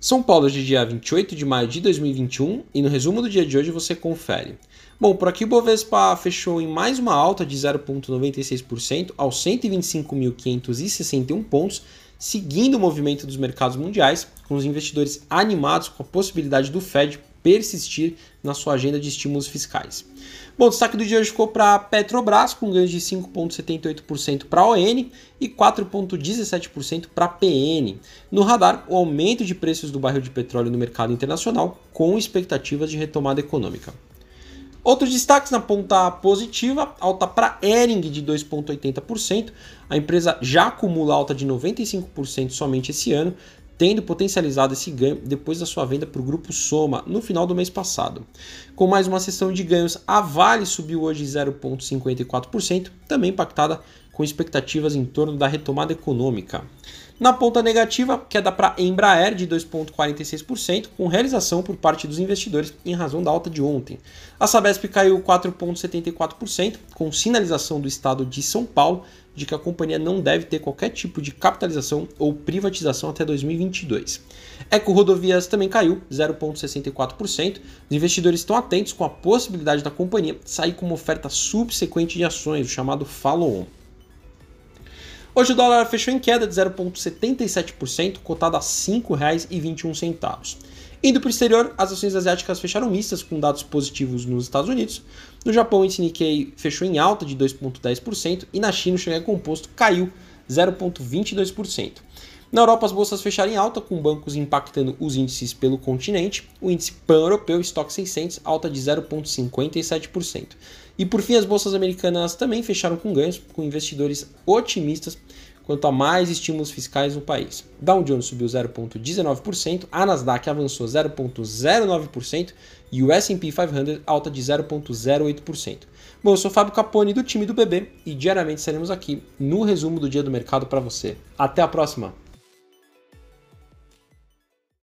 São Paulo de dia 28 de maio de 2021 e no resumo do dia de hoje você confere. Bom, por aqui o Bovespa fechou em mais uma alta de 0,96% aos 125.561 pontos, seguindo o movimento dos mercados mundiais, com os investidores animados com a possibilidade do Fed persistir na sua agenda de estímulos fiscais. Bom, o destaque do dia hoje ficou para Petrobras, com ganhos de 5,78% para a ON e 4,17% para a PN. No radar, o aumento de preços do barril de petróleo no mercado internacional, com expectativas de retomada econômica. Outros destaques na ponta positiva, alta para Ering de 2,80%. A empresa já acumula alta de 95% somente esse ano, tendo potencializado esse ganho depois da sua venda para o grupo Soma no final do mês passado. Com mais uma sessão de ganhos, a Vale subiu hoje 0,54%, também impactada com expectativas em torno da retomada econômica. Na ponta negativa, queda para Embraer de 2,46%, com realização por parte dos investidores em razão da alta de ontem. A Sabesp caiu 4,74%, com sinalização do estado de São Paulo de que a companhia não deve ter qualquer tipo de capitalização ou privatização até 2022. Eco Rodovias também caiu 0,64%. Os investidores estão atentos com a possibilidade da companhia sair com uma oferta subsequente de ações, o chamado follow-on. Hoje o dólar fechou em queda de 0,77%, cotado a R$ 5,21. Indo para o exterior, as ações asiáticas fecharam mistas com dados positivos nos Estados Unidos. No Japão, o índice Nikkei fechou em alta de 2,10% e na China o Xangai Composto caiu 0,22%. Na Europa, as bolsas fecharam em alta, com bancos impactando os índices pelo continente. O índice pan-europeu, Stock 600, alta de 0,57%. E por fim, as bolsas americanas também fecharam com ganhos, com investidores otimistas quanto a mais estímulos fiscais no país. Dow Jones subiu 0,19%, a Nasdaq avançou 0,09% e o S&P 500 alta de 0,08%. Bom, eu sou Fábio Capone do time do BB e diariamente estaremos aqui no resumo do dia do mercado para você. Até a próxima!